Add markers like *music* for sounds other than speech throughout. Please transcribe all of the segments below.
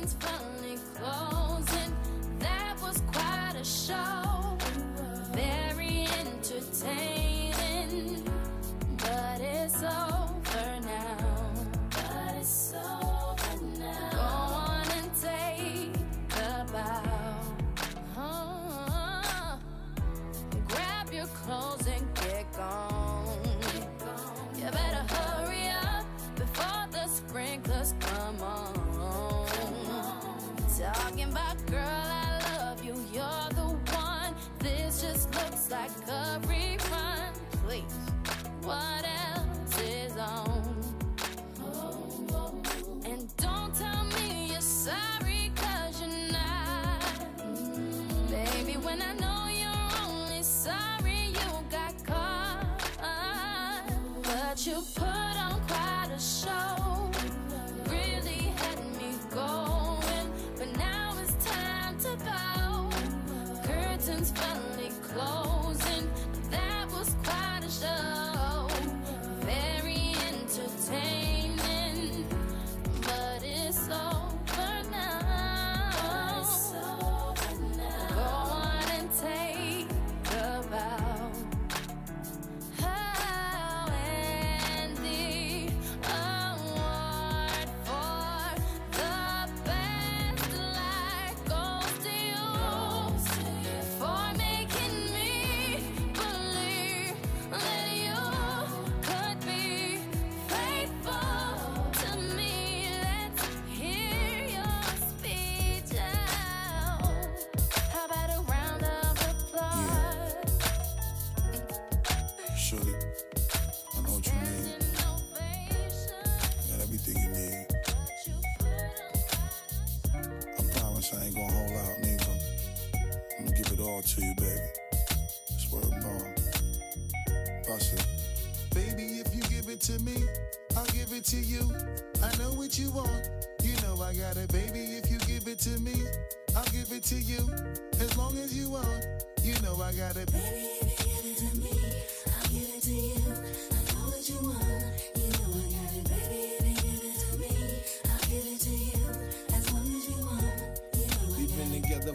Curtains finally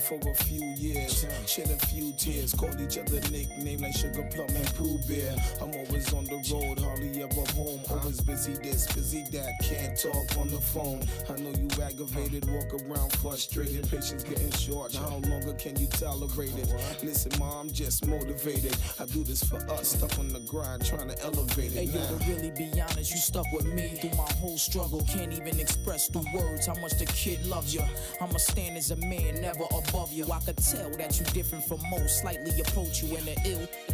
for a few years, shed a few tears, called each other nicknames like Sugar Plum and Pooh Bear. I'm always on the road, hardly ever home. Always busy this, busy that, can't talk on the phone. I know you aggravated, walk around frustrated, patience getting short. How longer can you tolerate it? Listen, mom, I'm just motivated. I do this for us, stuck on the grind, trying to elevate it. Hey, yo, now. to really be honest, you stuck with me through my whole struggle. Can't even express through words how much the kid loves you. I'ma stand as a man, never above you. I could tell that you different from most, slightly approach you in the ill.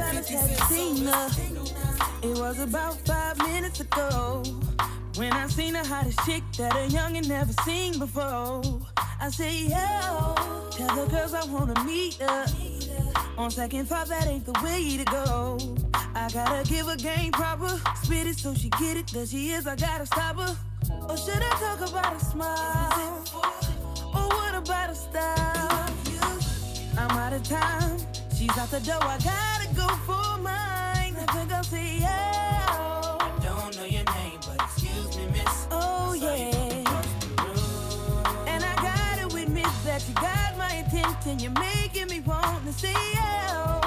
and 50 cent sodas. It was about five minutes ago when I seen the hottest chick that a youngin' never seen before. I say, yo, tell the girls I wanna meet her. On second thought, that ain't the way to go. I gotta give her game proper, spit it so she get it. There she is, I gotta stop her. Or should I talk about a smile? Or what about a style? I'm out of time. She's out the door. I gotta go for mine. I think I'll say yeah. I don't know your name, but excuse me, miss. Oh yeah. And I gotta admit that you got my attention. You're making me want to say yeah.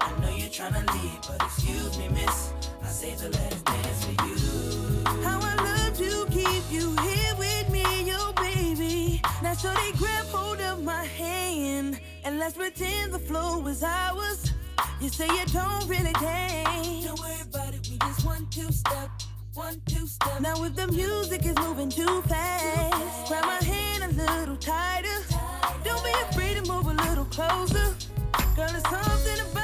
I know you're trying to leave, but excuse me, miss. I saved the last dance for you. How I love to keep you here. With me, oh baby. That shorty grab hold of my hand and let's pretend the flow is ours. You say you don't really dance. Don't worry about it, we just one two step, one two step. Now if the music is moving too fast, grab my hand a little tighter. Don't be afraid to move a little closer. Girl, there's something about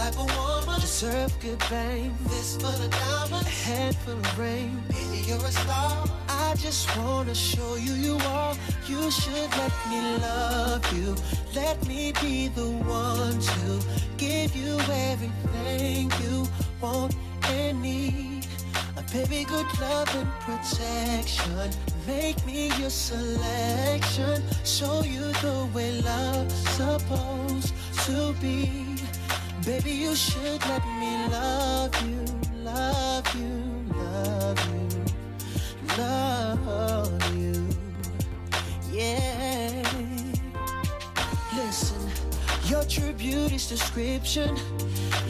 Type of woman deserve good fame. This full of diamonds, a head full of rain. Baby, you're a star. I just wanna show you you are. You should let me love you. Let me be the one to give you everything you want and need. A baby, good love and protection. Make me your selection. Show you the way love's supposed to be. Baby, you should let me love you, love you, love you, love you. Yeah. Listen, your true beauty's description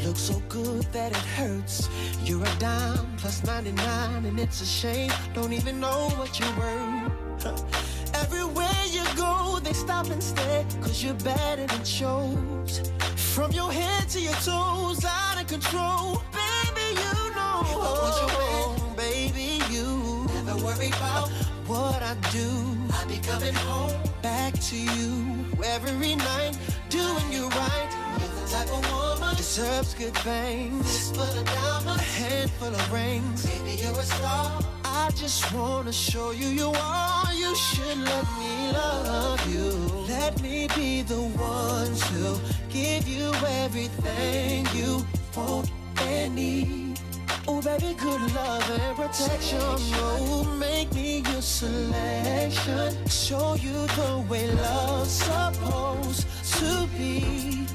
looks so good that it hurts. You're a dime plus 99, and it's a shame. Don't even know what you're worth. Everywhere you go, they stop and stare, cause you're better than shows. From your head to your toes, out of control. Baby, you know. I was your man, baby, you never worry about what I do. I'll be coming home back to you every night, doing you right. You're the type of woman deserves good things. This full of diamonds, a handful of rings. Baby, you're a star. I just wanna show you you are. You should let me love you. Let me be the one to give you everything you want and need. Oh, baby, good love and protection. Oh, make me your selection. Show you the way love's supposed to be.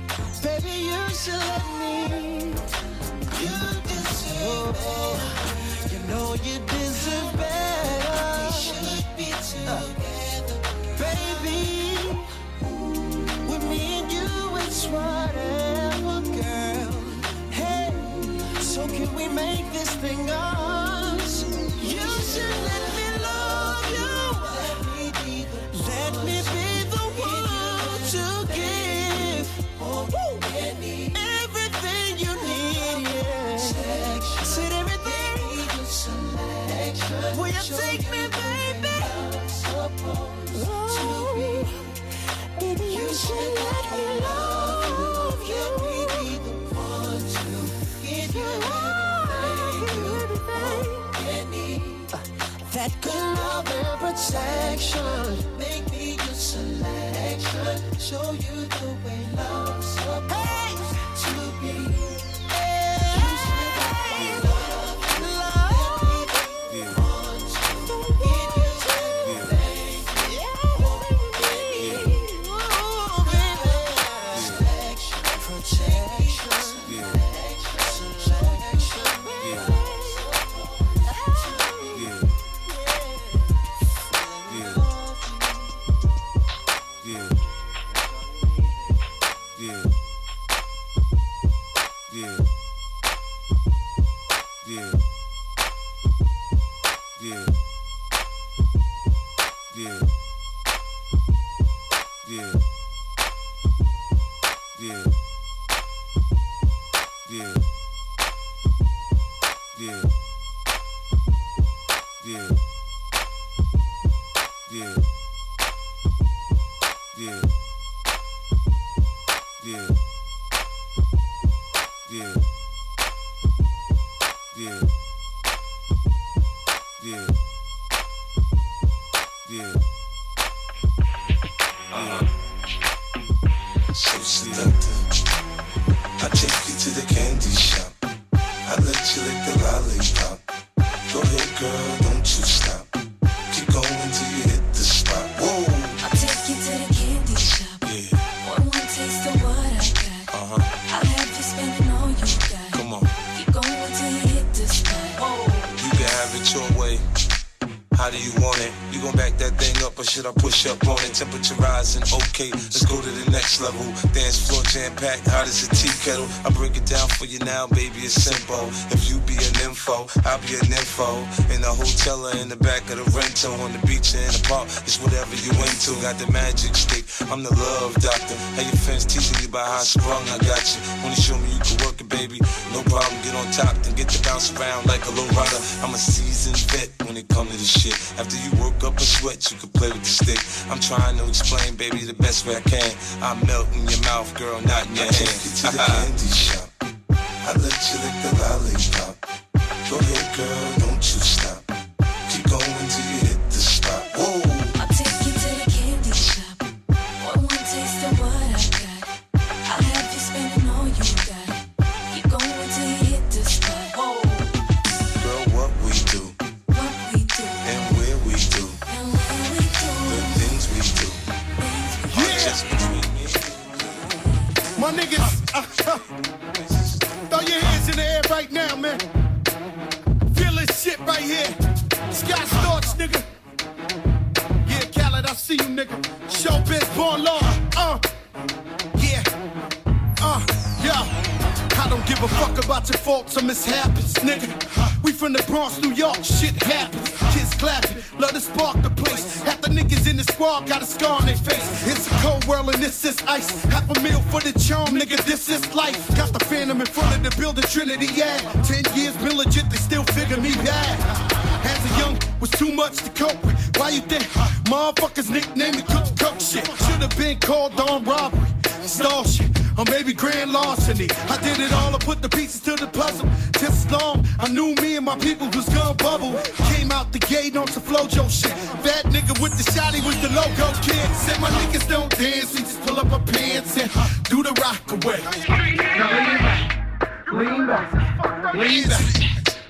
Baby, you should let me. You deserve. Oh, you know you deserve better. We should be together, baby. It's whatever, girl. Hey, so can we make this thing us? You should let me love you. Let me be the one to give everything you need. Yeah. Said everything. Will you take me, baby? Oh, baby, you should let me love That good love and protection. Make me your selection. Show you the way love's supposed So I break it down for you now, baby, it's simple. If you be an info, I'll be an info. In the hotel or in the back rental, on the beach or in the park, it's whatever you into. Got the magic stick, I'm the love doctor. Hey, your friends teasing you about how sprung, I got you. Wanna show me you can work it, baby? No problem, get on top, then get to bounce around like a low rider. I'm a seasoned vet when it come to this shit. After you work up a sweat, you can play with the stick. I'm trying to explain, baby, the best way I can. I melt in your mouth, girl, not in your hand. Take you to the *laughs* candy shop. I let you lick the lollipop. Go ahead, girl, don't you throw your hands in the air right now, man. Feel this shit right here. Scott Storch, nigga. Yeah, Khaled, I see you, nigga. Showbiz, born law. Uh, yeah. Uh, yeah. I don't give a fuck about your faults or mishaps, nigga. We from the Bronx, New York, shit happens. Kids clapping, love to spark the place. Half the niggas in the squad got a scar on their face. It's a cold world and this is ice. Half a meal for the charm, nigga, this is life. Got the phantom in front of the building, Trinity, yeah. Ten years been legit, they still figure me bad. As a young, was too much to cope with. Why you think motherfuckers nicknamed me Cook Cook shit? Should've been called on robbery, stall shit, or maybe grand larceny. I did it all, I put the pieces to the puzzle. Just as long, I knew me and my people was gonna bubble. Came out the gate on some Flo-Jo shit. That nigga with the shotty was the logo kid. Said my niggas don't dance, we just pull up our pants and do the rock away. Now lean back, lean back, lean back.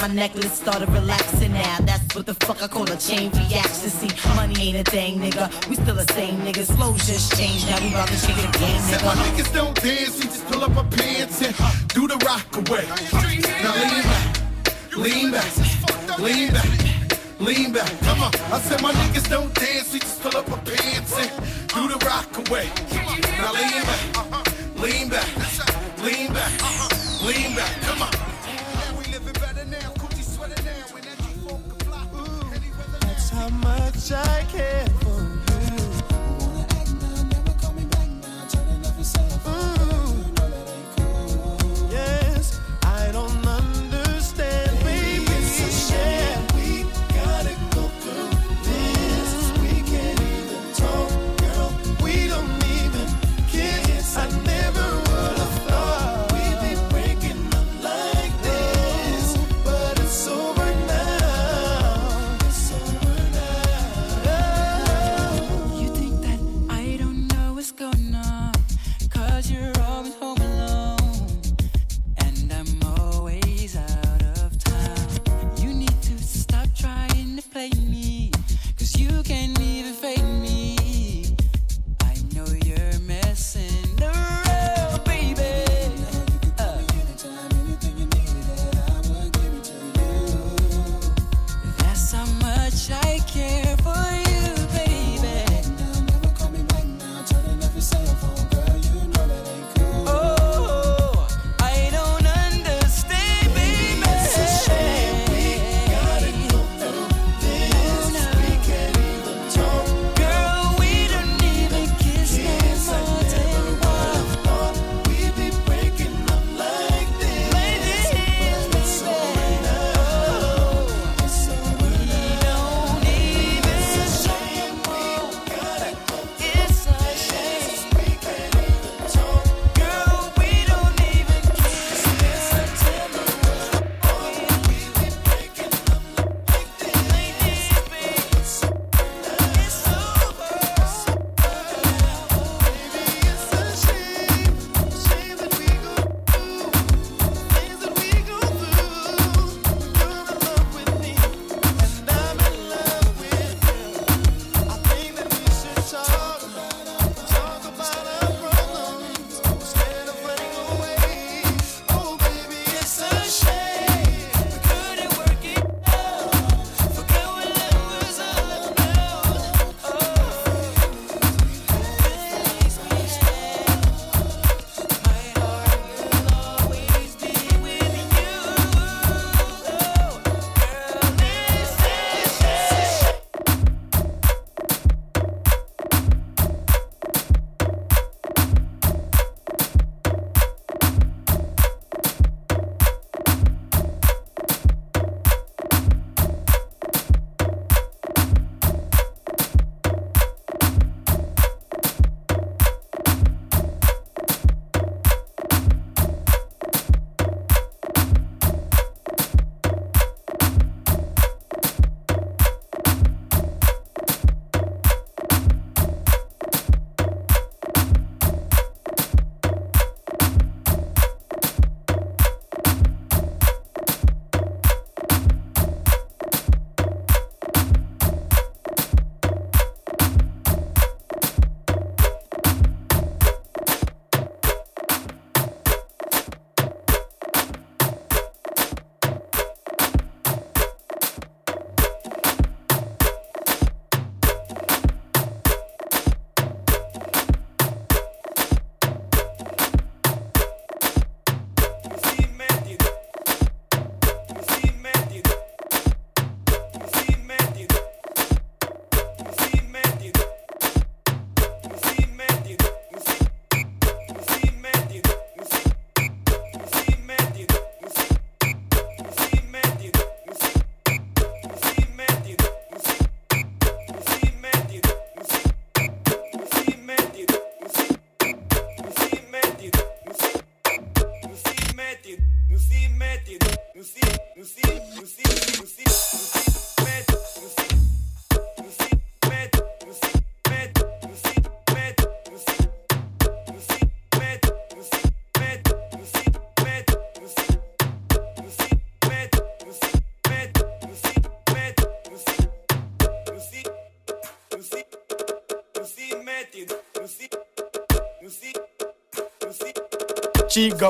my necklace started relaxing now. That's what the fuck I call a chain reaction. See, money ain't a thing, nigga. We still the same niggas. Flow just changed. Now we about to shake the game, Said my niggas don't dance, we just pull up our pants and do the rock away. Now lean back, lean back, lean back, lean back. Come on. I said my niggas don't dance, we just pull up our pants and do the rock away. Now lean back, lean back, lean back, lean back. Much I care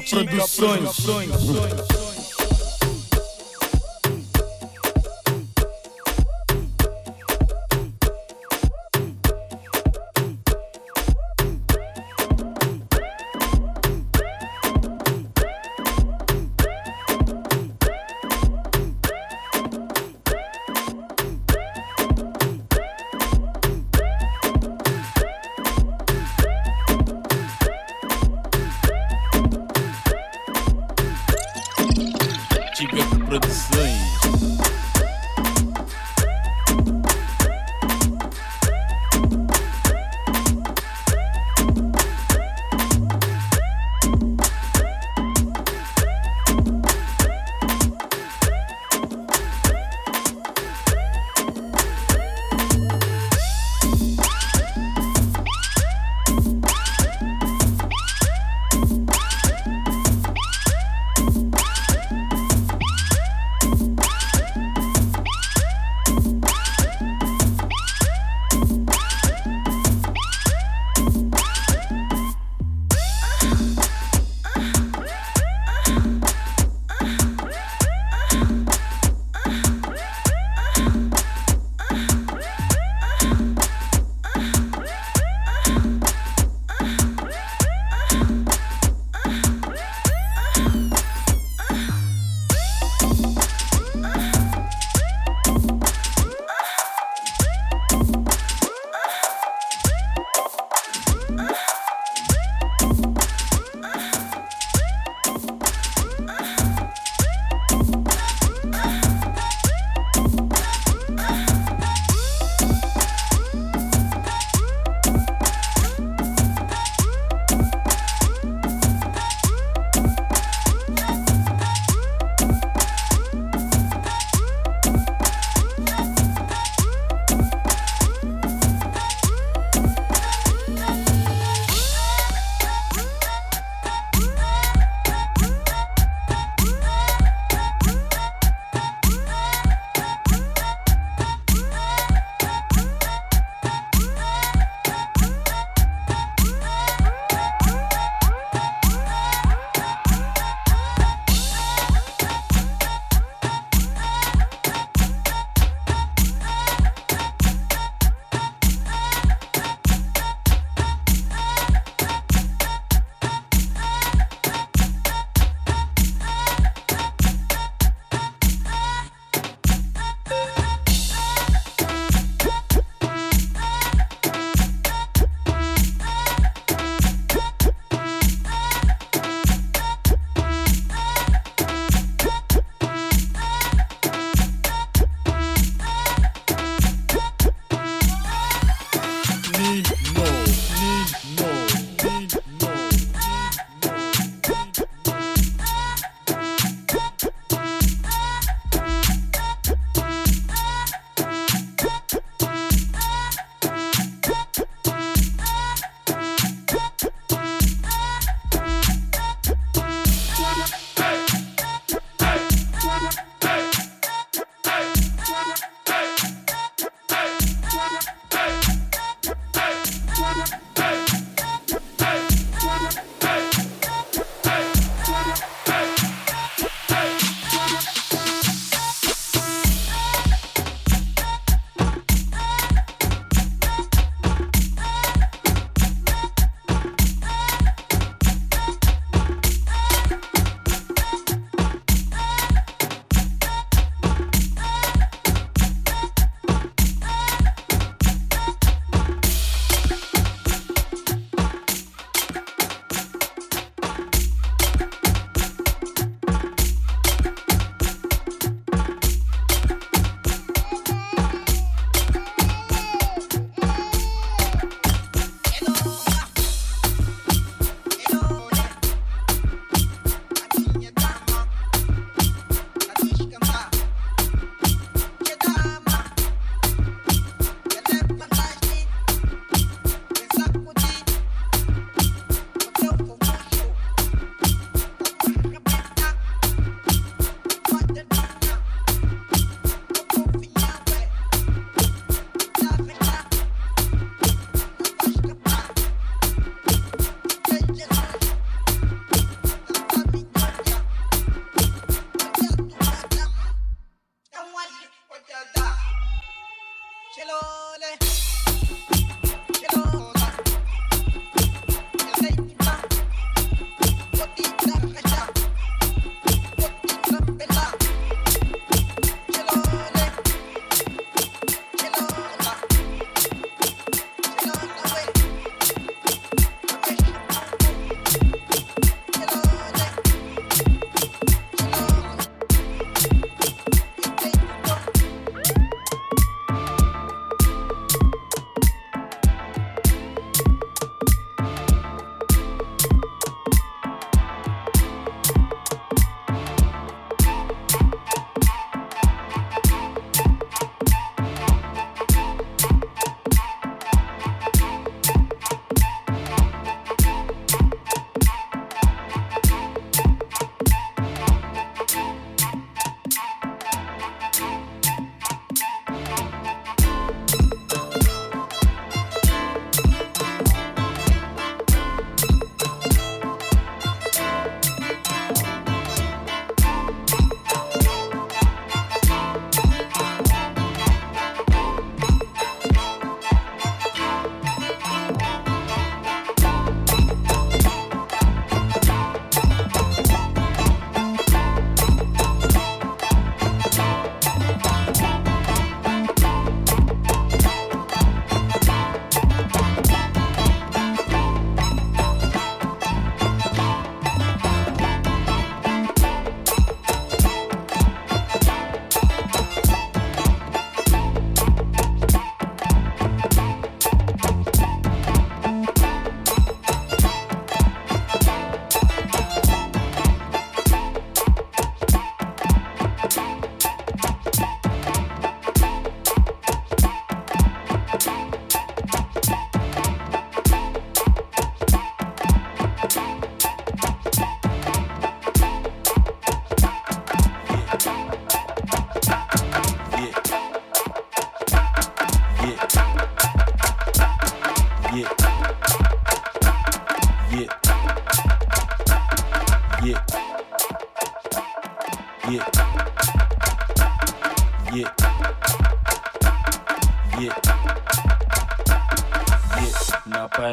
Giga Produções.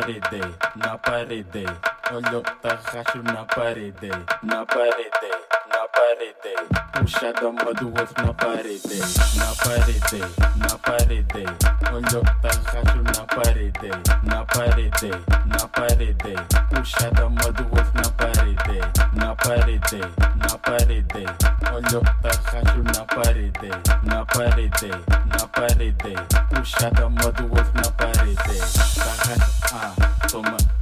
Parede, na parede. Olho tá racho na parede, na parede, na parede. Puxa da mão do outro na parede, na parede, na parede. Olho tá racho na parede, na parede, na parede. Puxa da mão do outro na parede, parede, na parede. Olho racho na parede, na parede, na parede. Puxa da mão outro na parede. Tá ah, toma.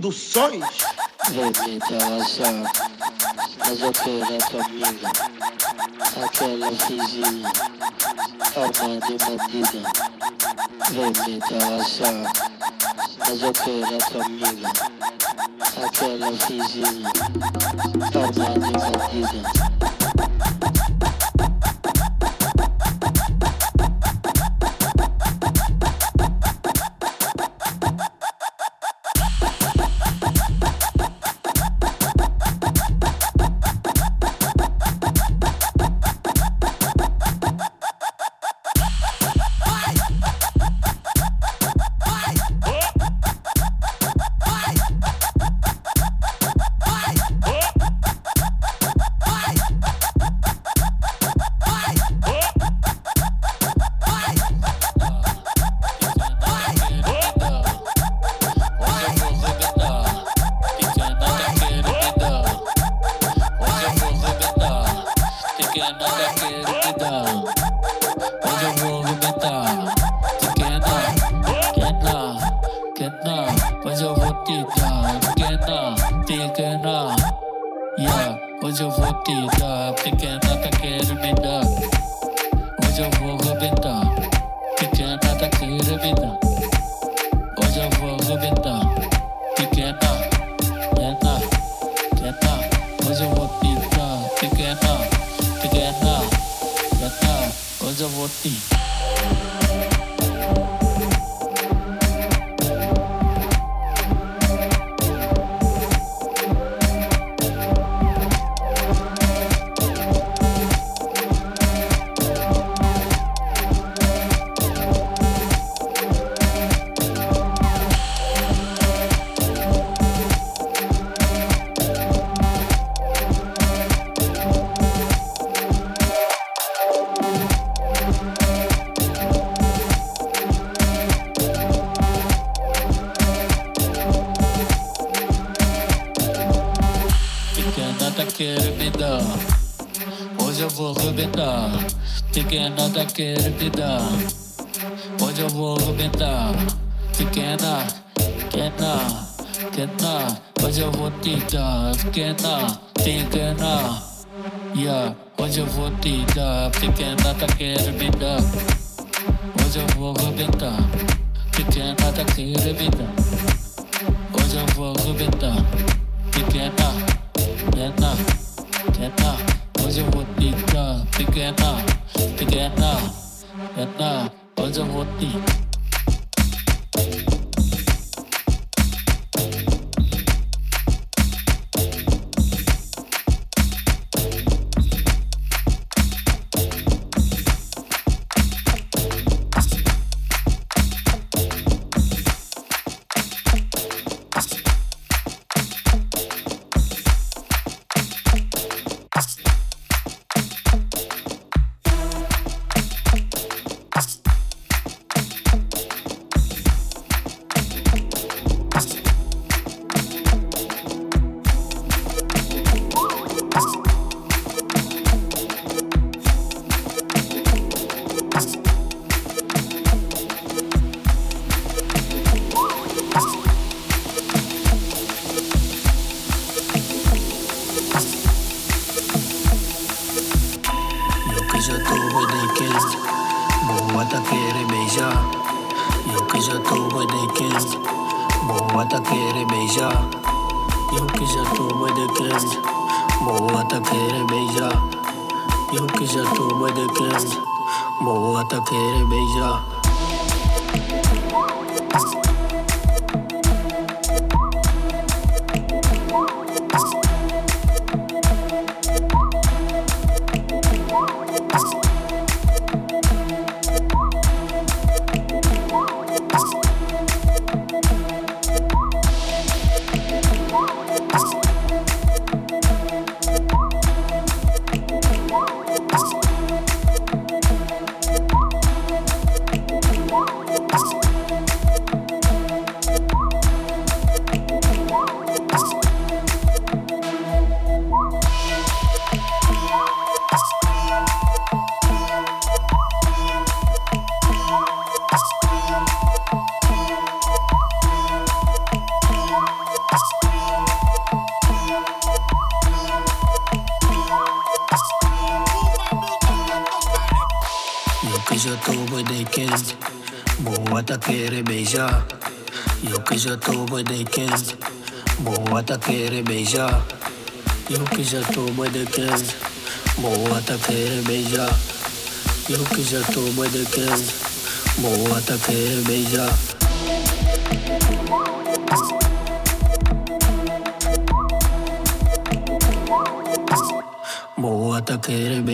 Produções. Vermita WhatsApp, mas eu quero a tua amiga, aquela vizinha, armada e bandida. Vermita WhatsApp, mas eu quero a tua amiga, aquela vizinha, armada e. querida. Hoje eu querer beijar. Eu que já tô bem de quente, boa tá querer beijar. Eu que já tô bem de quente, boa tá querer beijar. Boa tá querer beijar.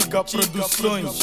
Tiga Produções.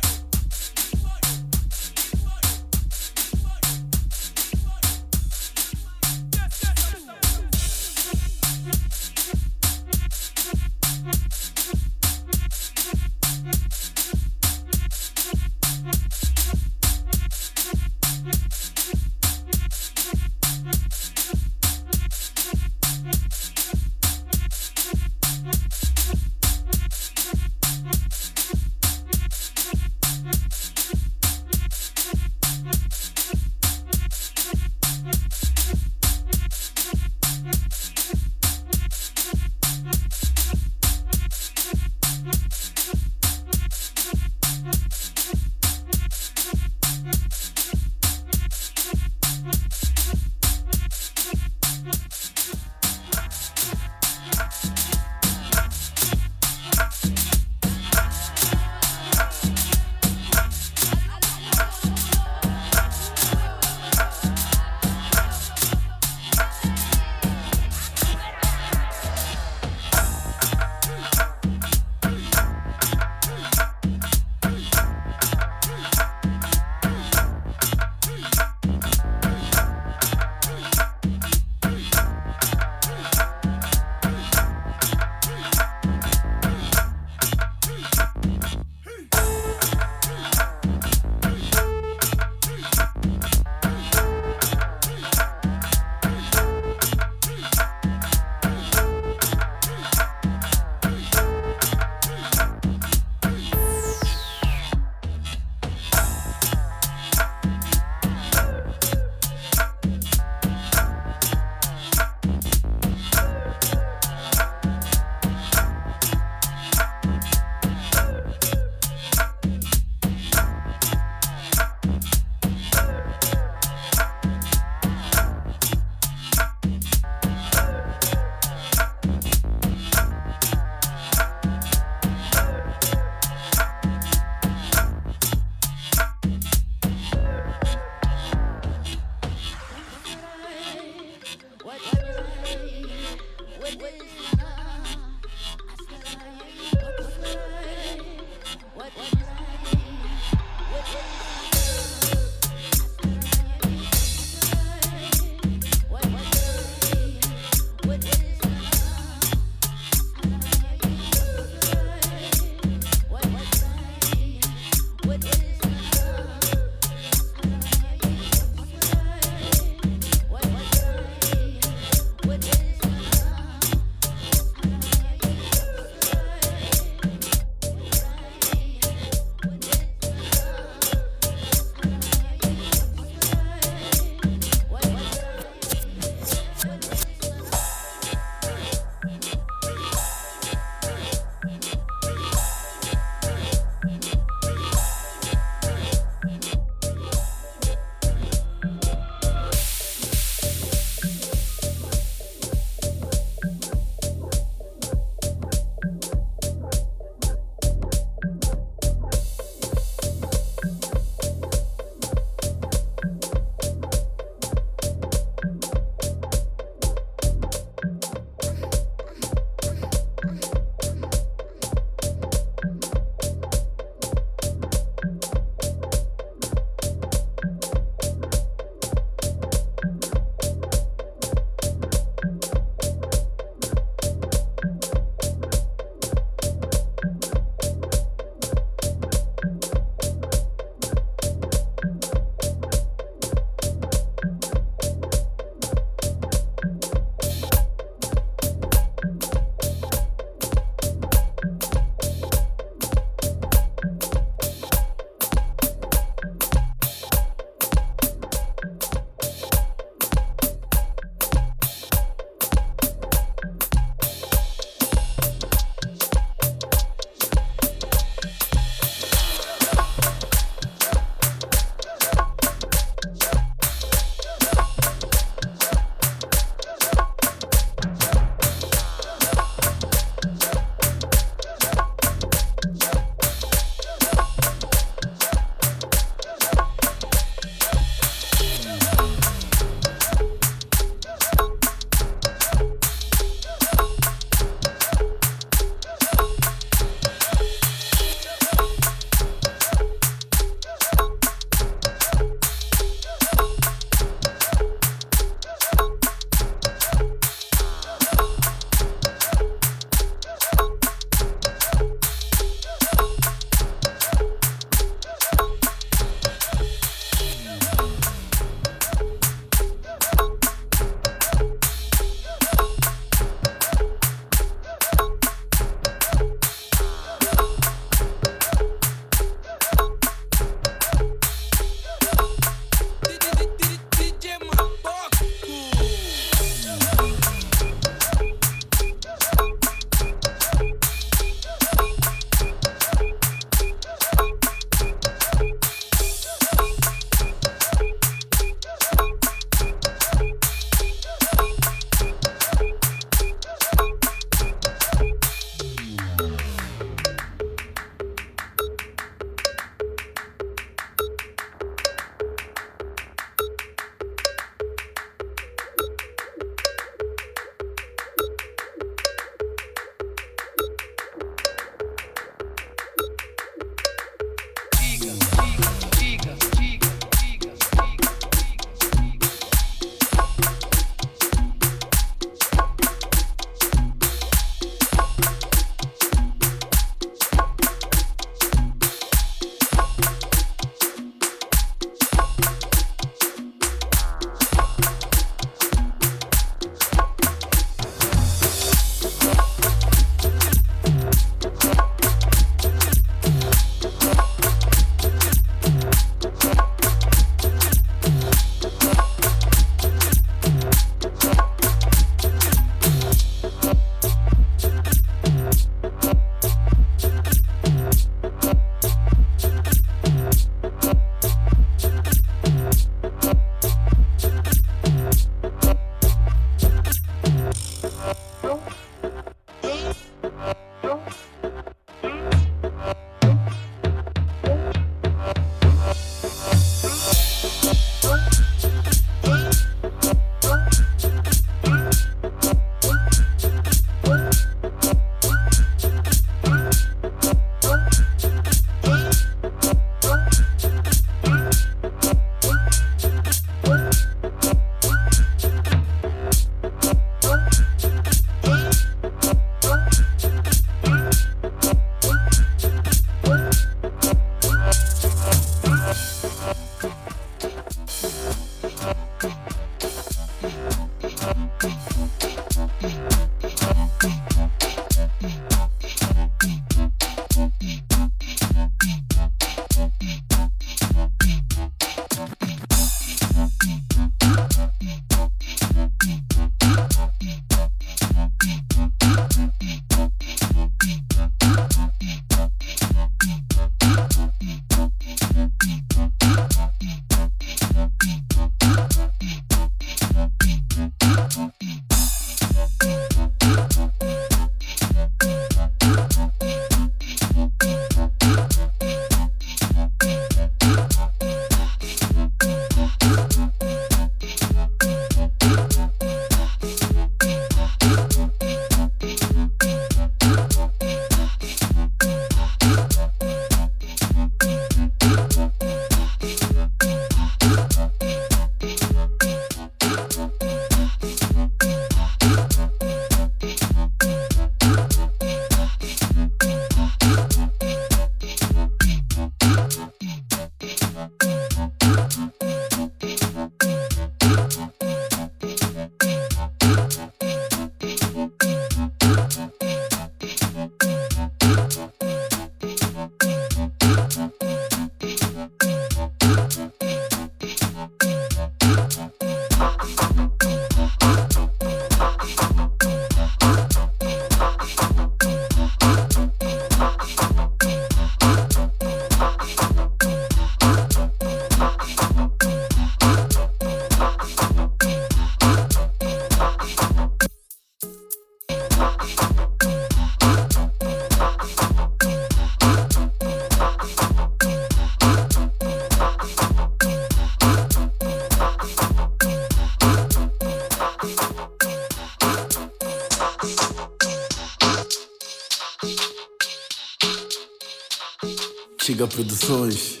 Chega Produções,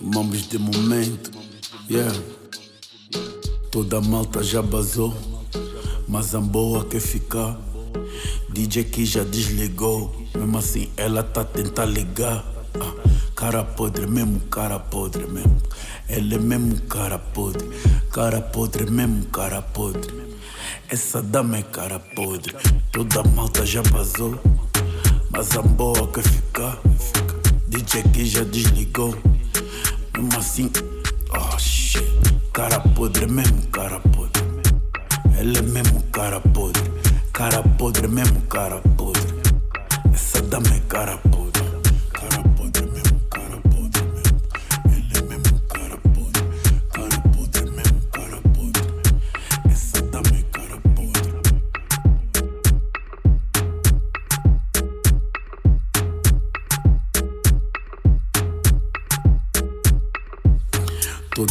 mambos de momento, yeah. Toda malta já basou, mas a boa quer ficar. DJ que já desligou, mesmo assim ela tá a tentar ligar. Ah, cara podre, mesmo cara podre mesmo. Ele é mesmo cara podre, cara podre mesmo cara podre. Essa dama é cara podre, toda malta já basou, mas a boa quer ficar. DJ que já desligou, mesmo assim, oh shit, cara podre mesmo cara podre. Ele é mesmo cara podre, cara podre mesmo cara podre. Essa dama é cara podre,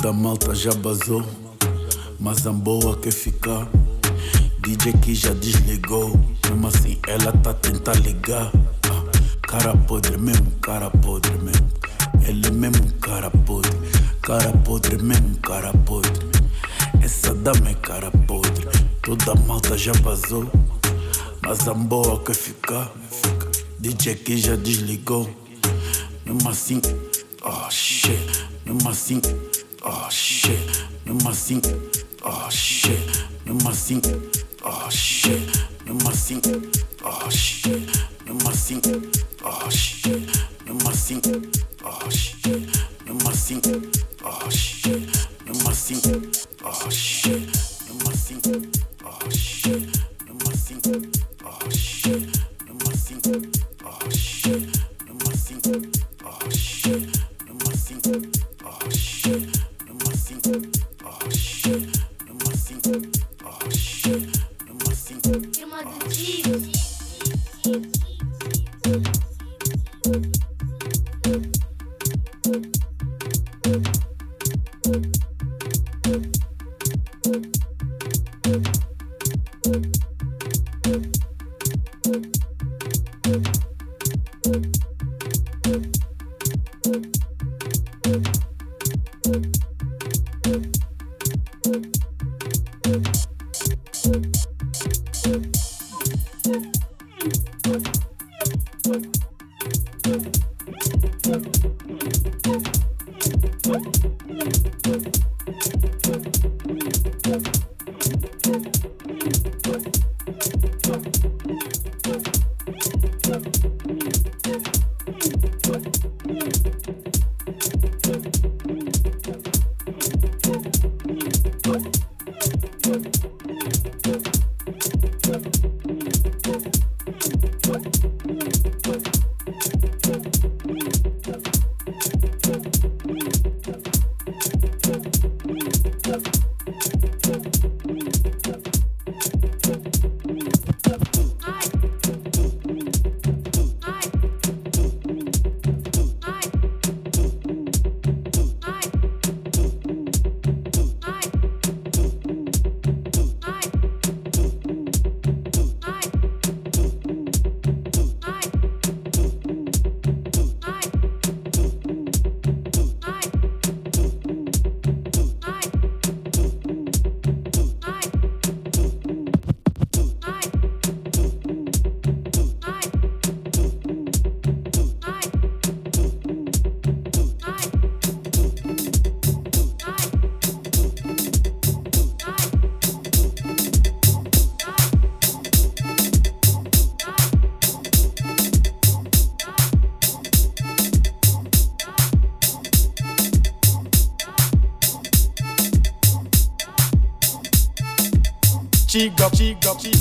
Toda a malta já basou, mas a boa quer ficar. DJ que já desligou, mesmo assim ela tá tentar ligar. Ah, cara podre mesmo, cara podre mesmo. Ele mesmo cara podre, cara podre mesmo, cara podre. Essa dama é cara podre, toda malta já basou, mas a boa quer ficar. DJ que já desligou, mesmo assim, oh shit, mesmo assim, shit, you must think, oh shit, you must think, oh shit, you must think, oh shit, you must think, oh shit, you must think, oh shit, you must think.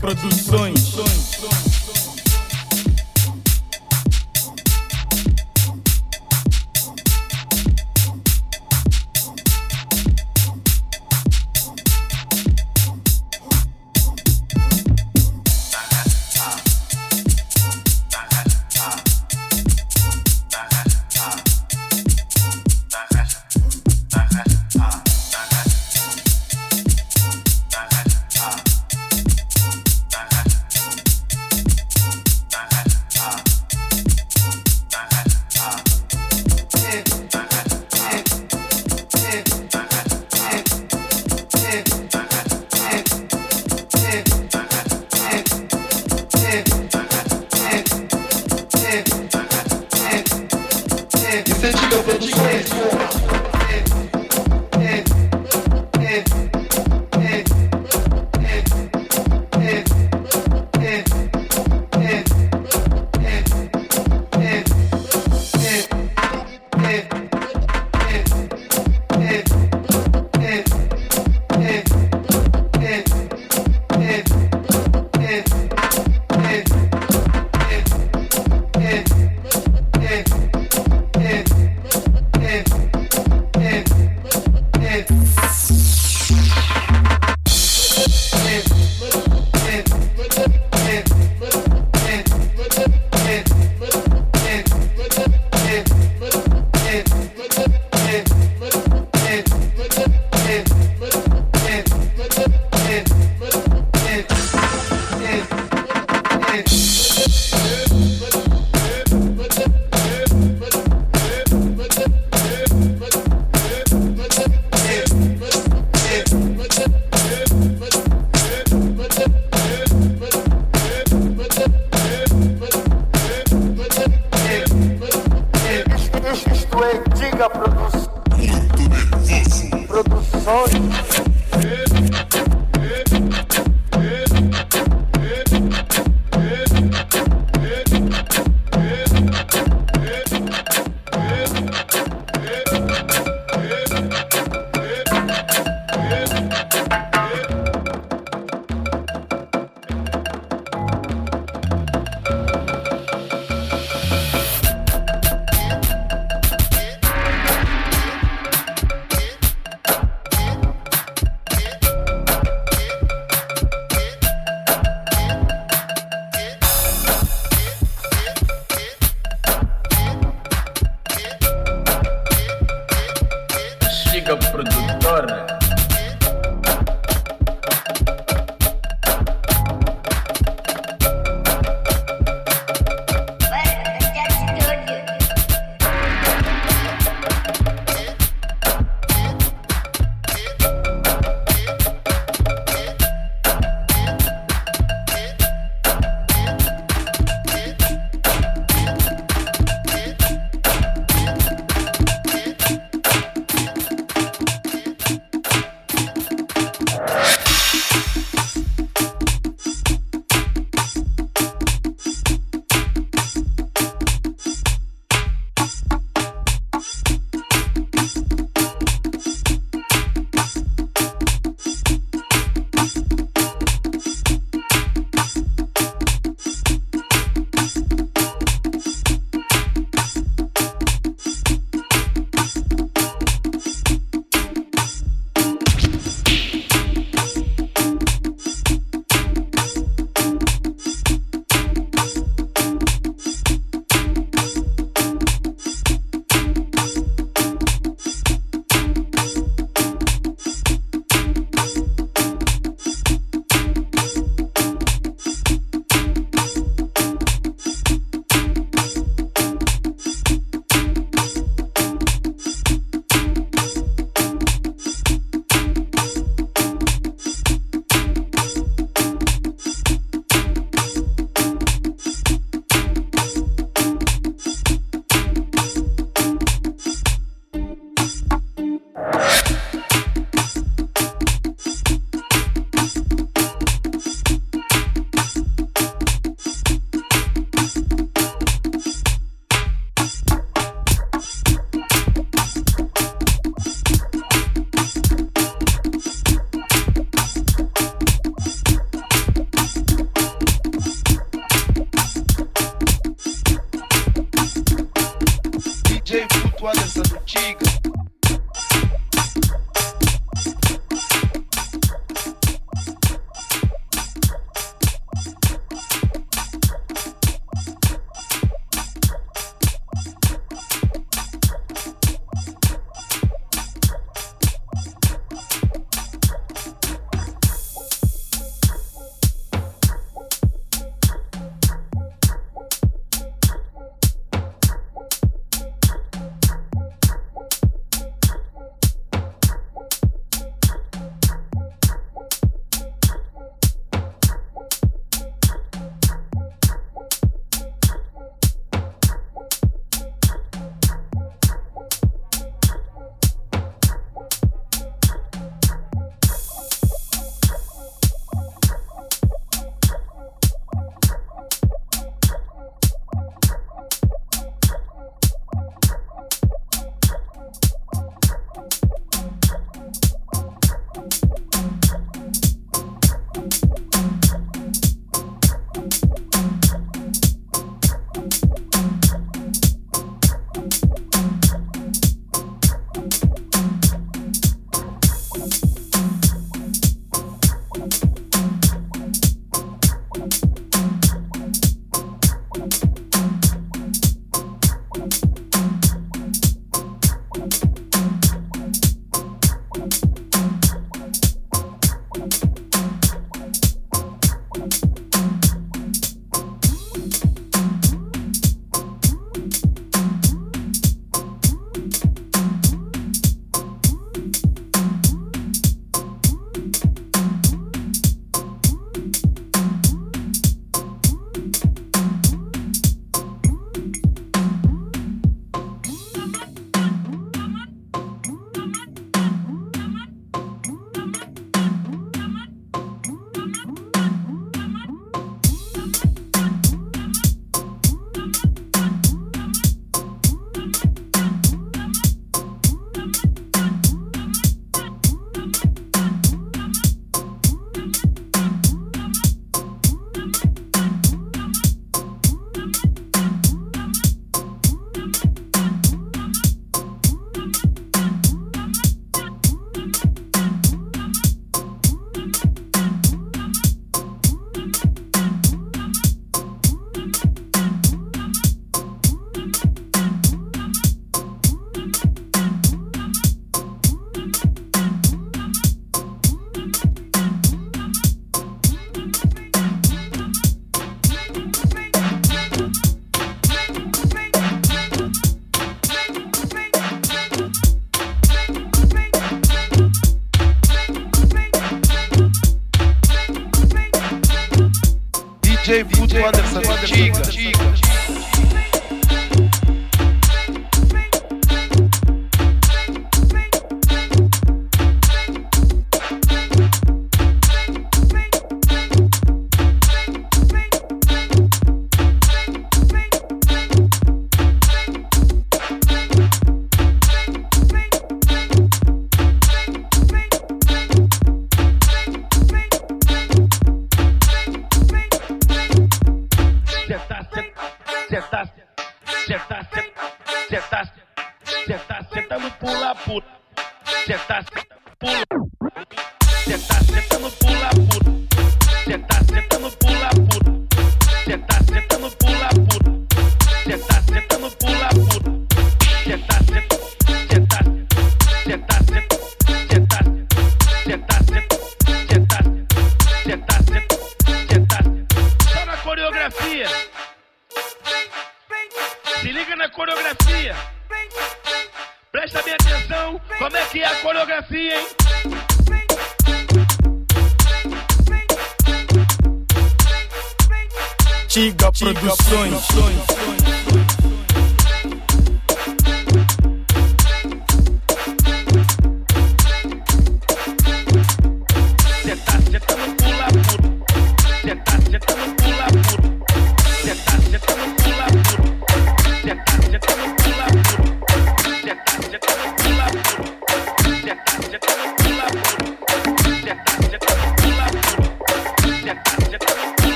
продюсер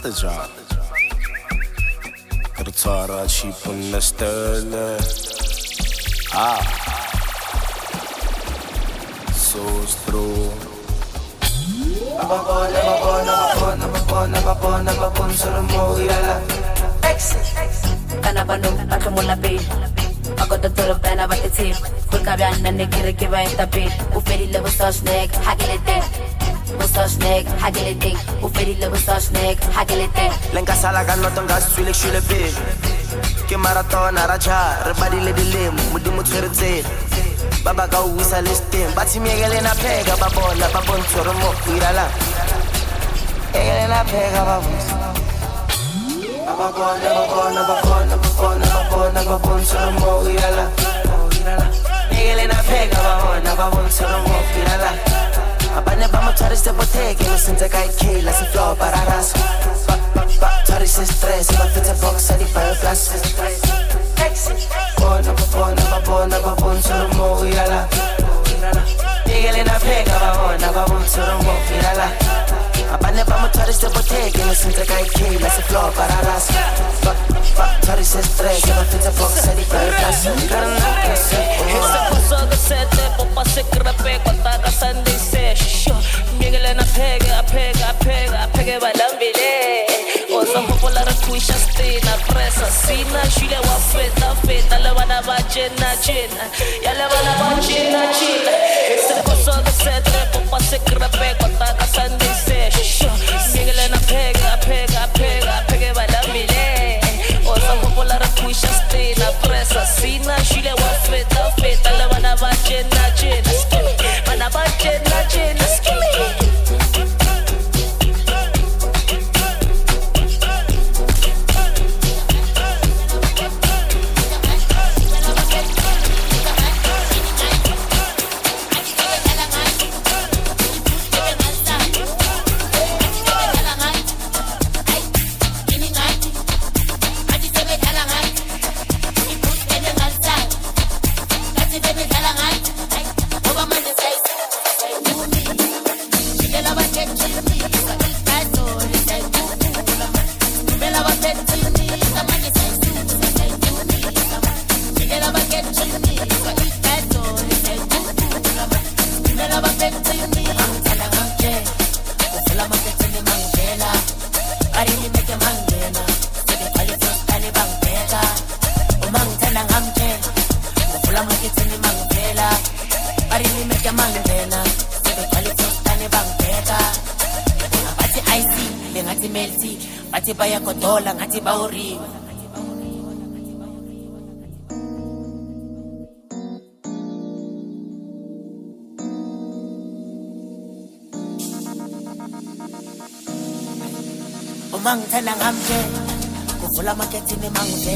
Satte già. Krcara ci punne stelle. Ah. So stro. kana bantu batlhomola pele ba kota bana ba tetshepe go ka bjang nne kere ke baeta pele o fedile bososnek ga ke le teng bososnek ga ke le teng o fedile bososnek ga ke le teng le nka sala ka noto nka se tswile ke šwile pele. Ke maratona ra ja re badile dilemo modimo tshwere tsela. Ba ba ka o buisa le steng ba tshimiekelena pheka ba bona ba bontsho re mo go iralang ekelena pheka ba bontsho babona babona babona babona babona babontsho re mo go iralang ekelena pheka ba bona ba bontsho re mo go iralang abane ba mo tshwarise botheke mo sentse ka ikhila seflopa ra rasa ba tshwarise stress ba fetse box sa di-bioplus bona babona babona babontsho re mo go iralang ekelena pheka ba bona ba bontsho re mo go iralang abane ba mo tshwarise botheke mo sentse ka ikhila seflopa ra rasa ba tshwarise stress ba fetse box sa di-bioplus Isekusuka sete popa sekrepe kwataka Sunday sesh Mingele na pheke apheke apheke apheke balambile Osa hopola re kuisha stina presa sina shile wa feta feta le bana ba jena jena ya le bana ba jena jena Isekusuka sete popa sekrepe kwataka Sunday sesh Mingele na pheke apheke apheke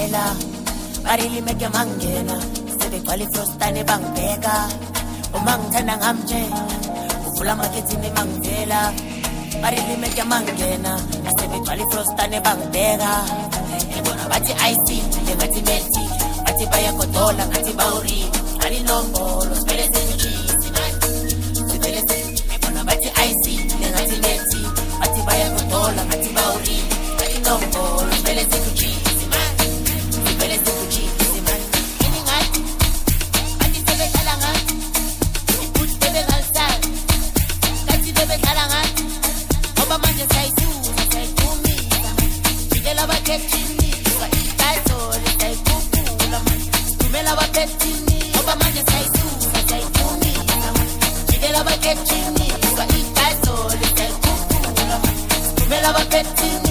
mangivela barilimeke mangena sebegcwala ifrostane bangibheka uma ngithanda ngamje kuvula amakethini mangivela barilimeke mangena sebegcwala ifrostane bangibheka ebona bathi ic lengathi melti bathi bayagodola ngathi bawuriwe alinombolo sibele sezijisi sibele ebona bathi ic lengathi melti bathi bayagodola ngathi bawuriwe alinombolo sibele sezijisi jikela abakhethinisa itayitole sayikhuphula dumela abakhethinisa manje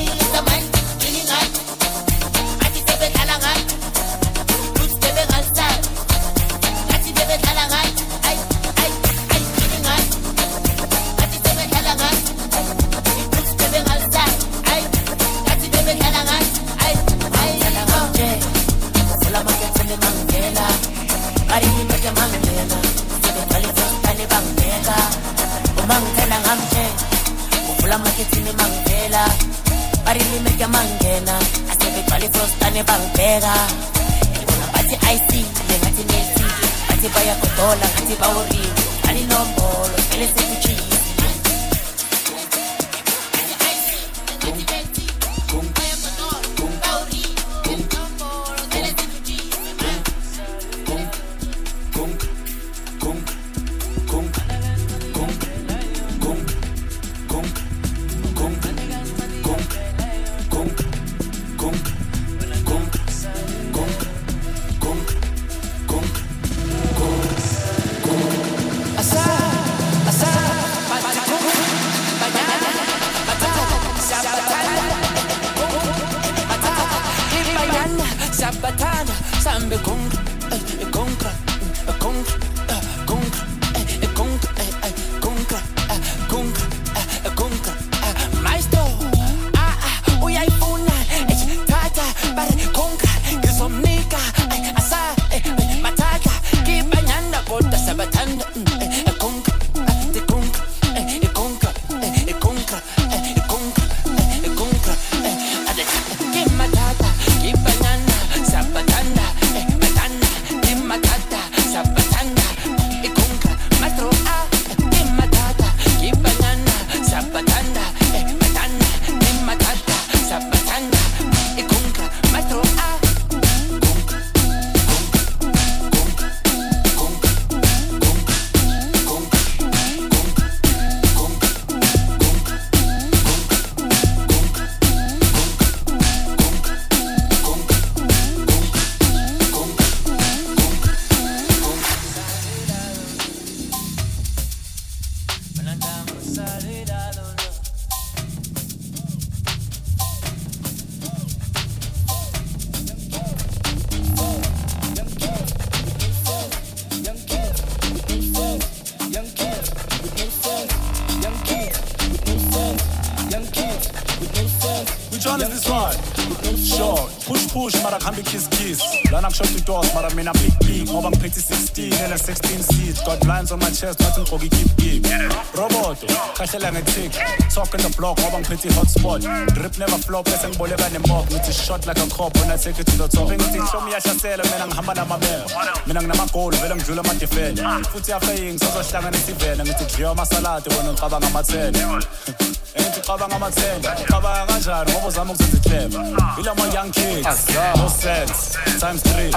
bayagodola ngathi baworiwe shot like a cop when I take it to the top ngithi hlomi iyahlasela mina ngihamba namabelo mina nginamagoli vele ngidlula amadefender futhi afeying sizohlanganisa ivena ngithi kudliwa amasalade wena ngicabanga amathele Engithi ucabanga amathenda ucabanga kanjani ngoba uzama ukuzenza iclever ila ma young kids no sense. Times 3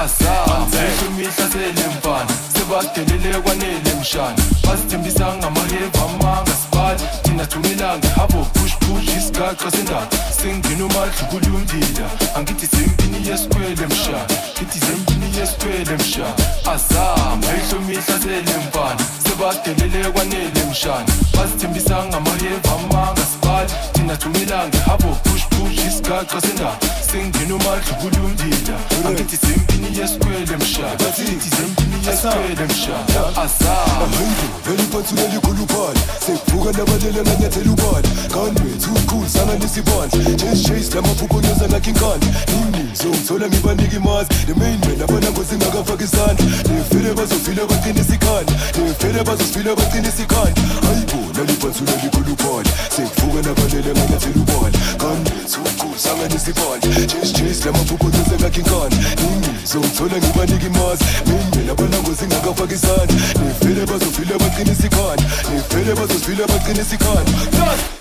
Zethu imihla selempana sebadelele kwanele mshana basithembisa ngamaheva amanga sibali thina thumelanga habo push push isigaxa sendaba sengena umadlukula umndila angithi sempini yesikwele mshana ngithi sempini yesikwele mshana azama ihlo imihla selempana sebadelele kwanele mshana. Basithembisa ngamaheva amanga sibali thina thumelanga habo push push isigaxa sendaba sengingena umadlubula umdida angithi zempini yesikwele mshaathi zempini yesikwele mshada azamandu eliphathulelikhuluphana sekuvuka nabalele nganyathela ubani? Kanwethu ukhulu sanganisa ibandla chase lamaphupho nyoza ngakho inkandla nini zongithola ngibanika imazi. Nemainman abanangozi ngakafaka isandla nefele bazofile baqinisa ikhanda nefele bazofile baqinisa ikhanda hayibona liphathulelikhuluphana sekuvuka nabalele nganyathela ubani? Kanwethu ukhulu sanganisa ibandla chase chase lamaphupho nyoza ngakho inkandla imnizo ngithola ngibanika imazi main man abona ngozi ngakafaka isandla. Nefele bazofile baqinisa ikhanda nefele bazofile baqinisa ikhanda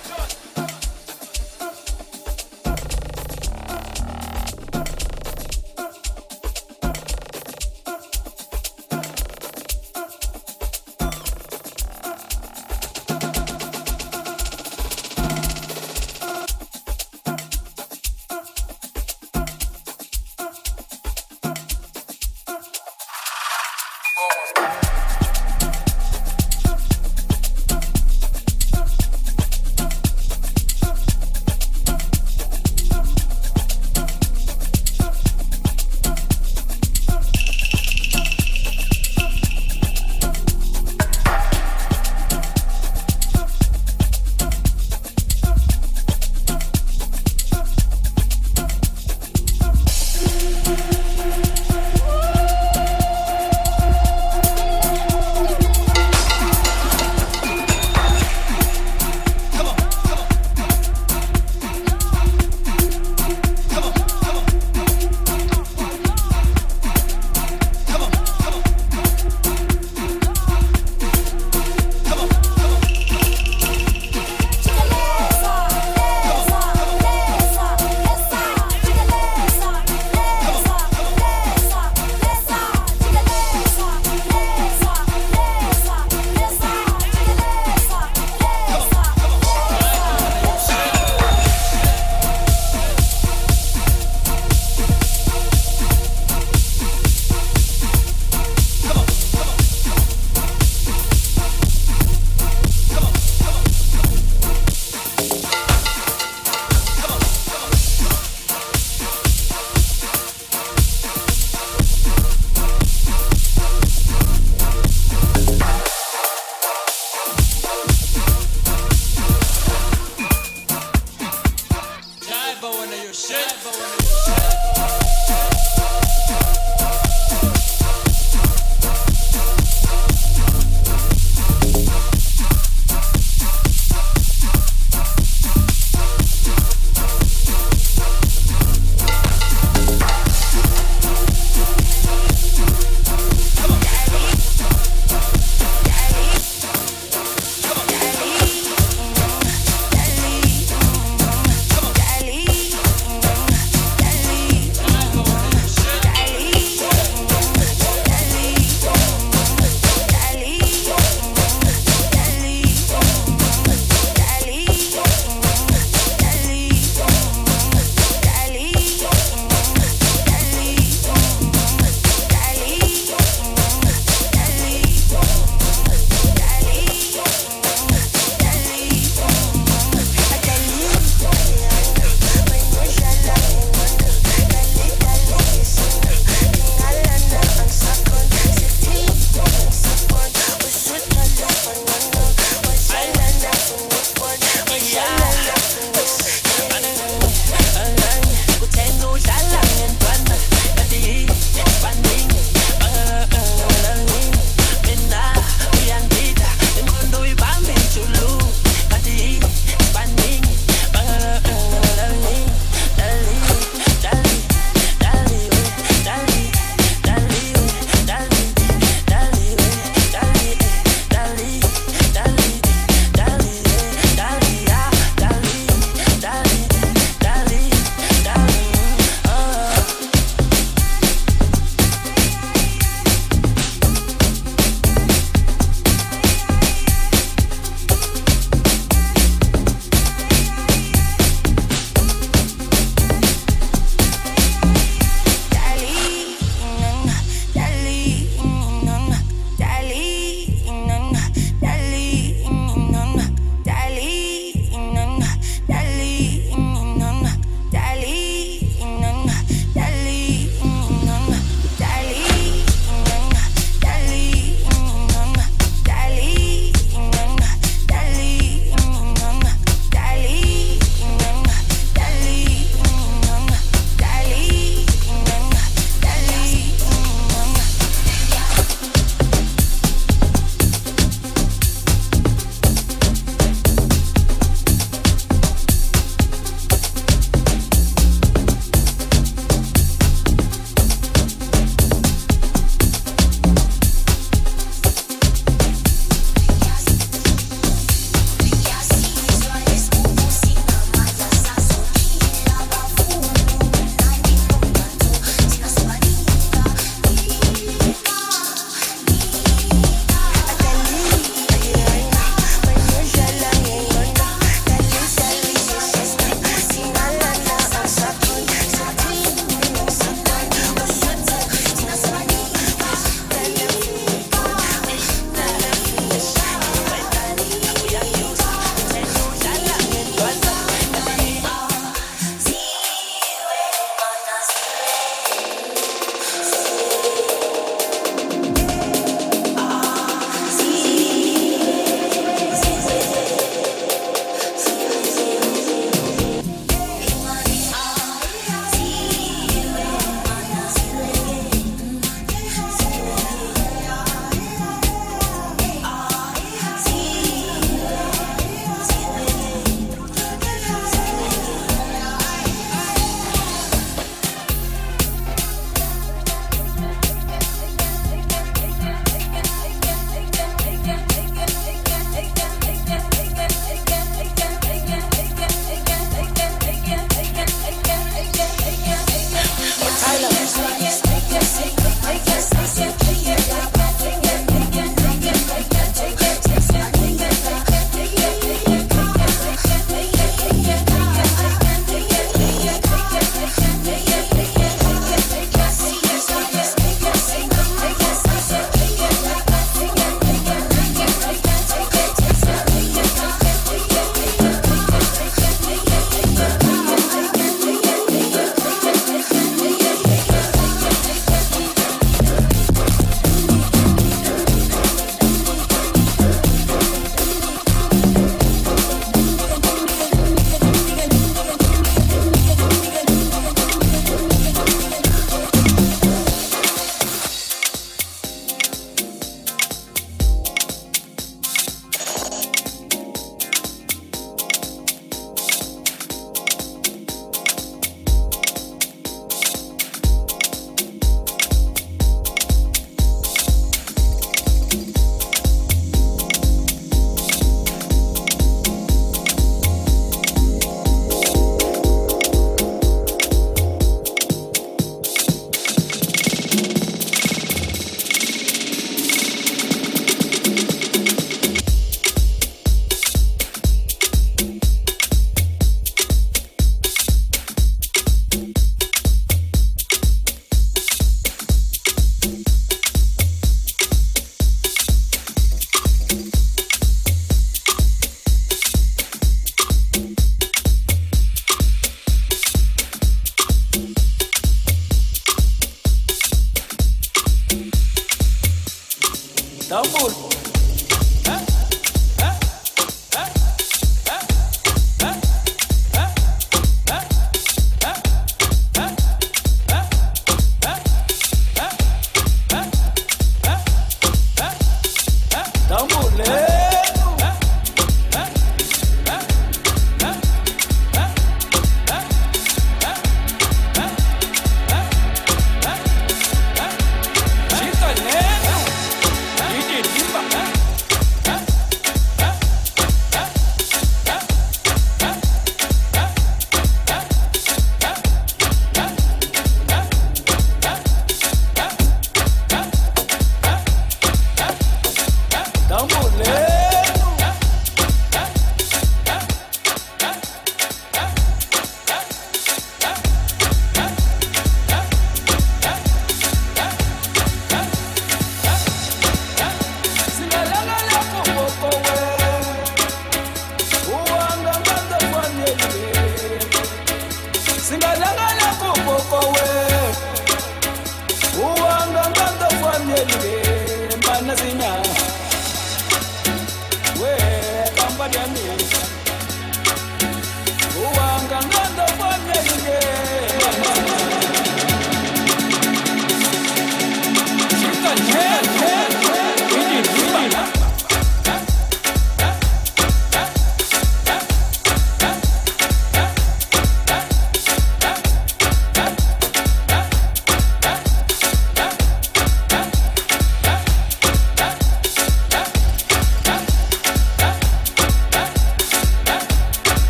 Oh.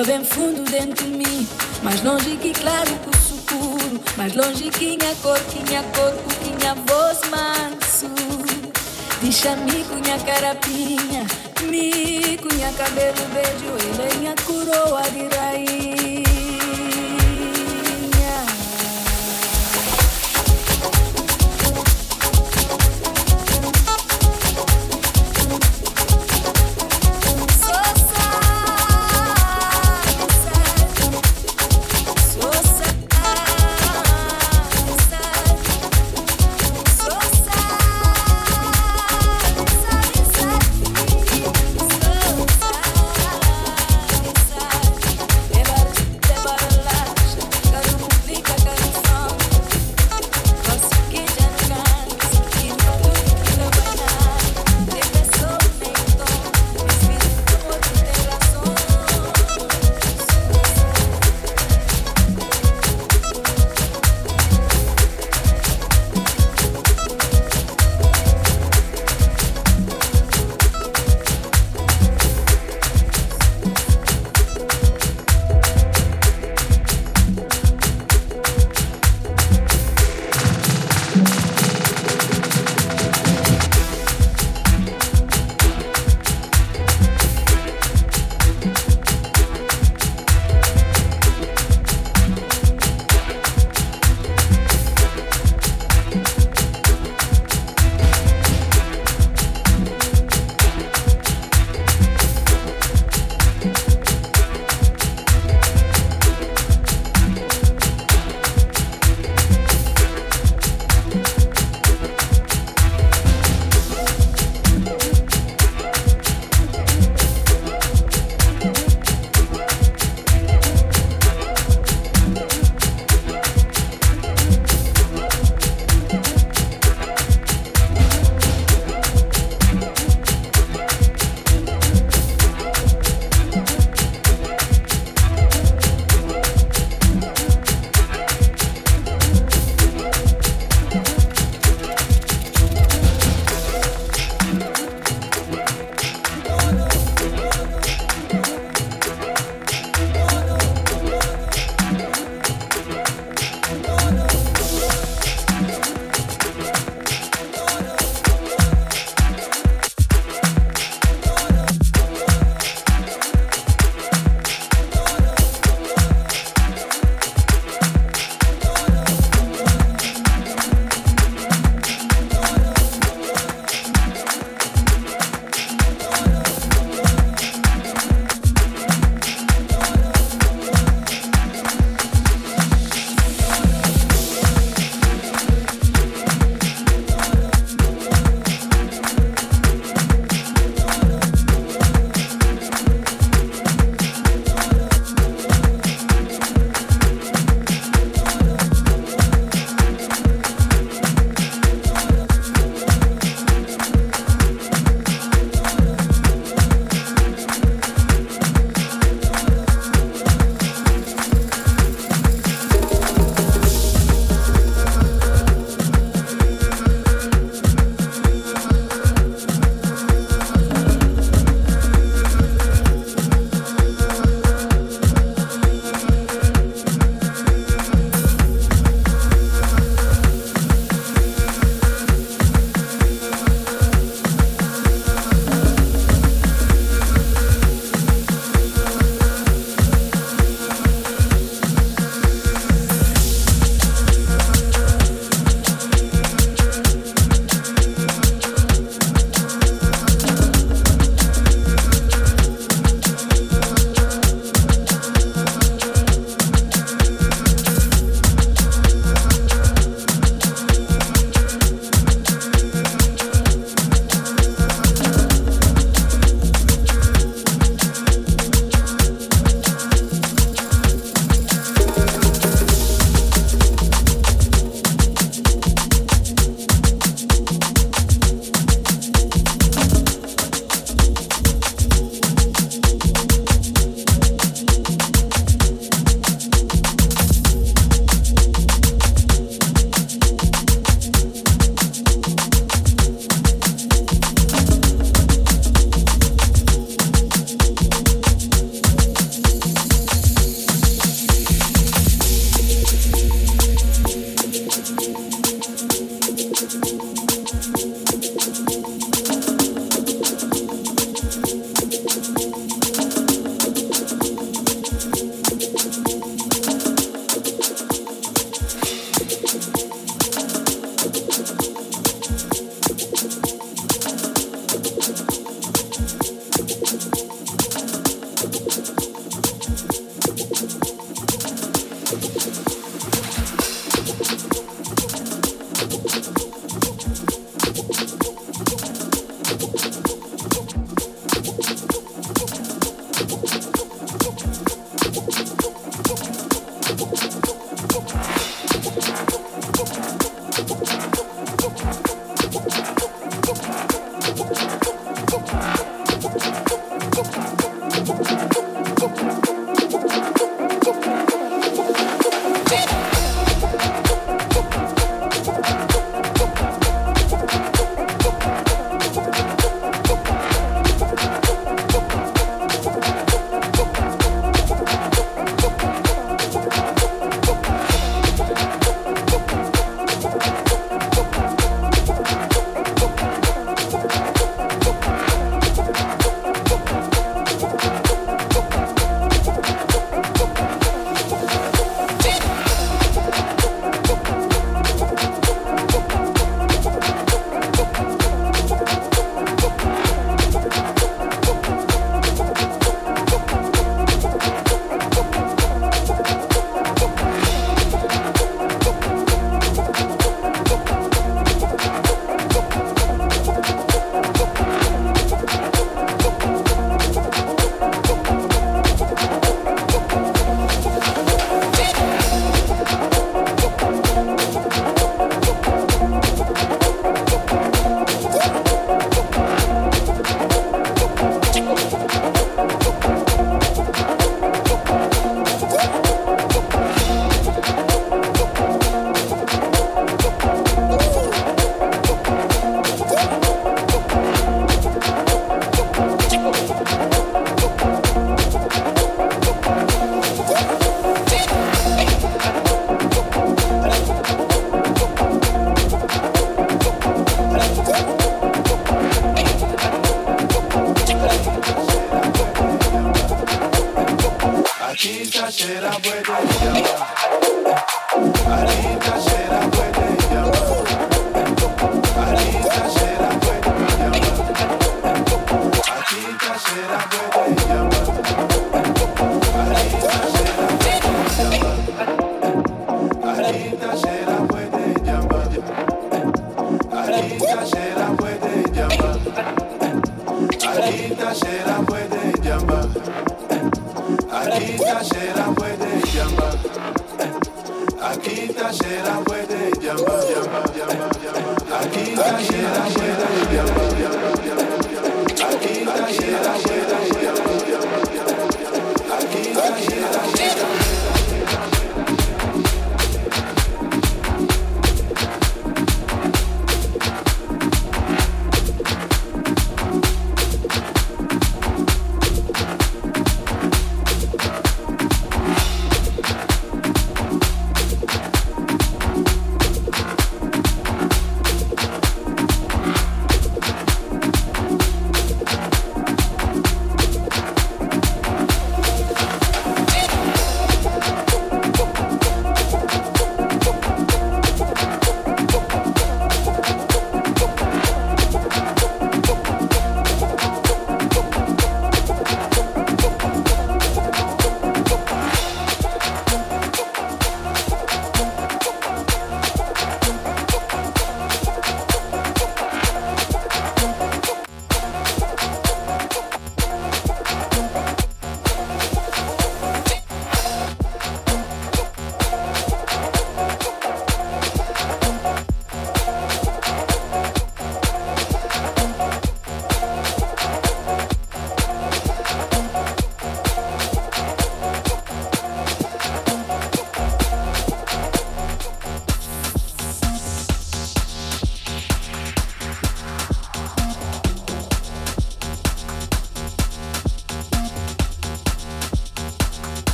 Chove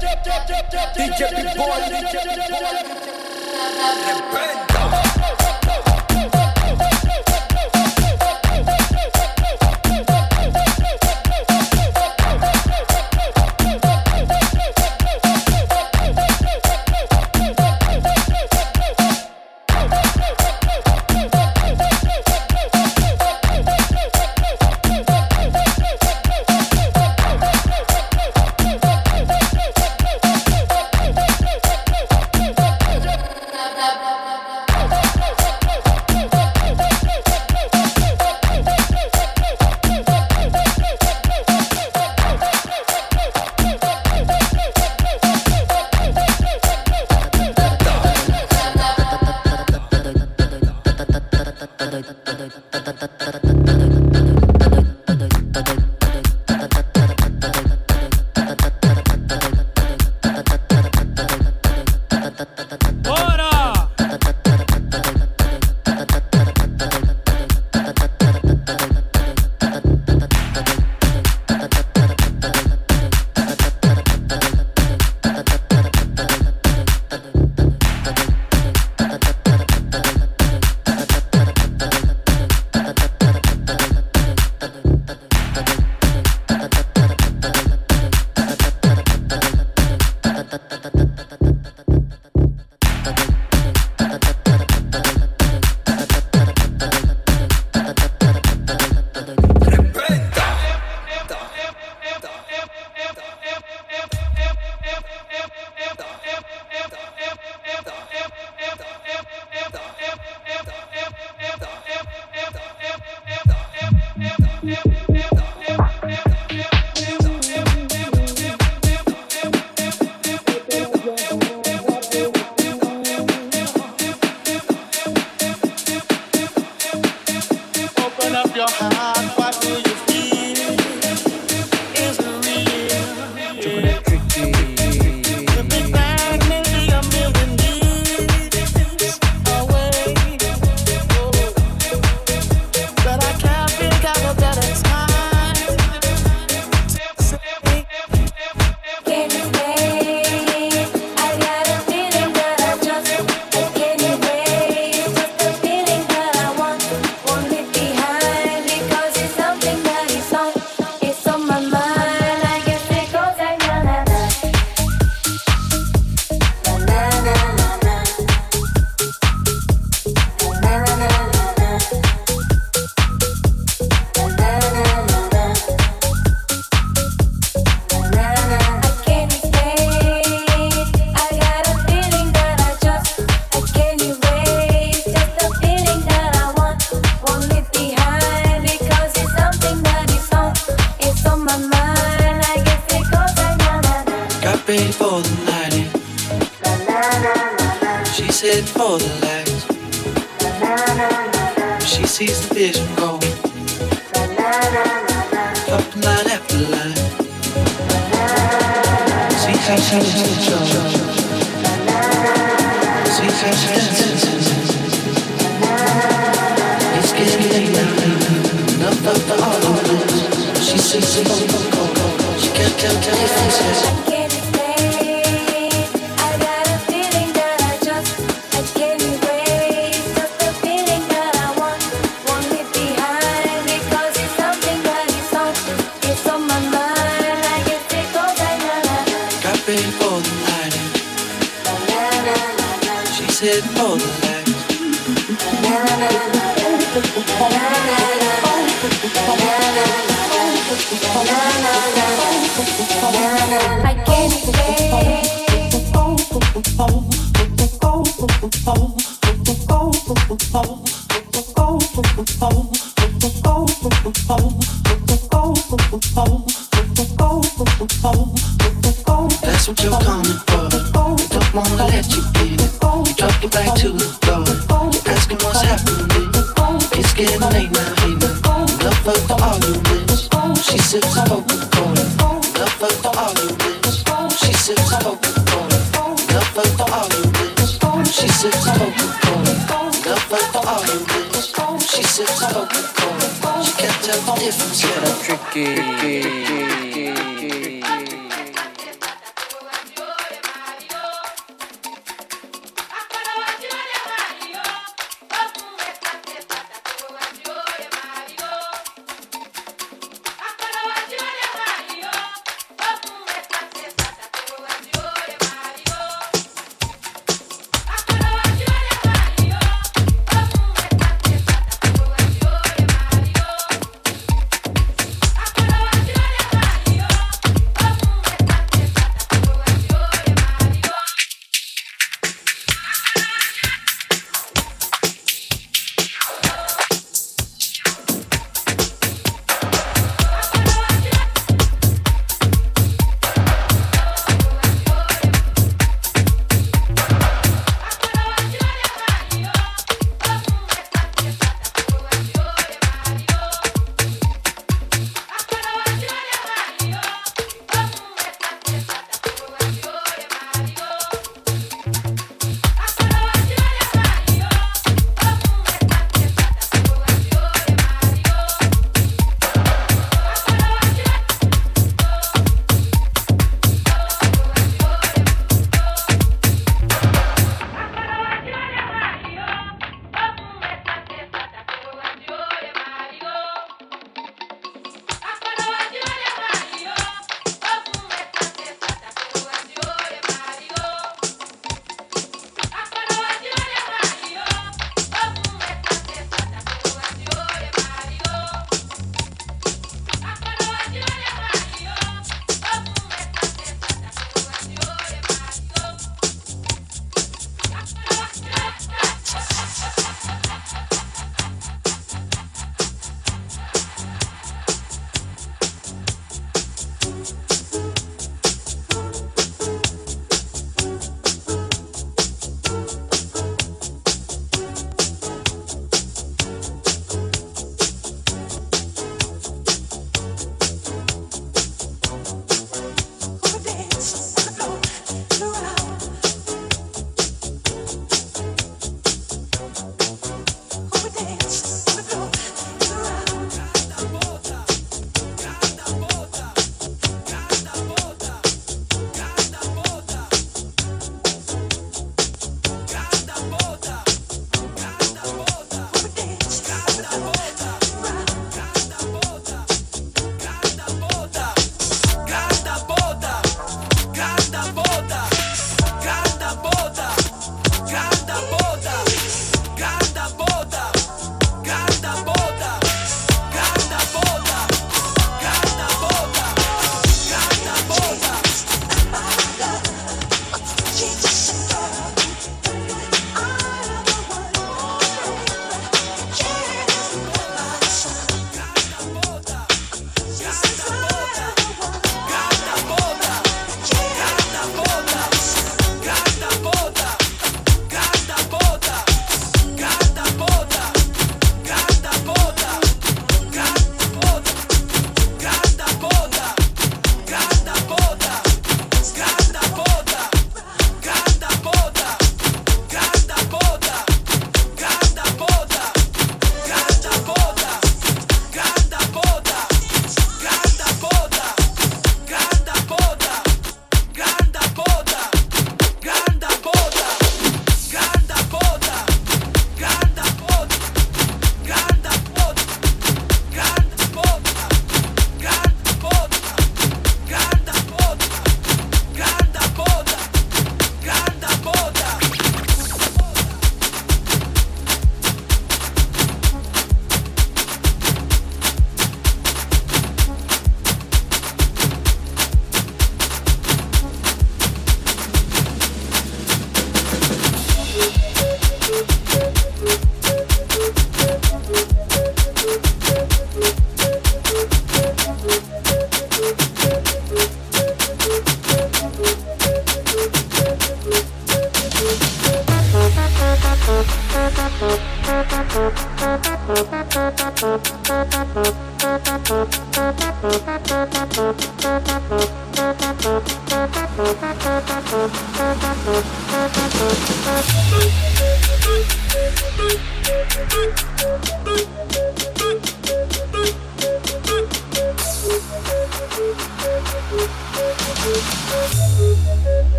DJ Big Boy, DJ Big Boy,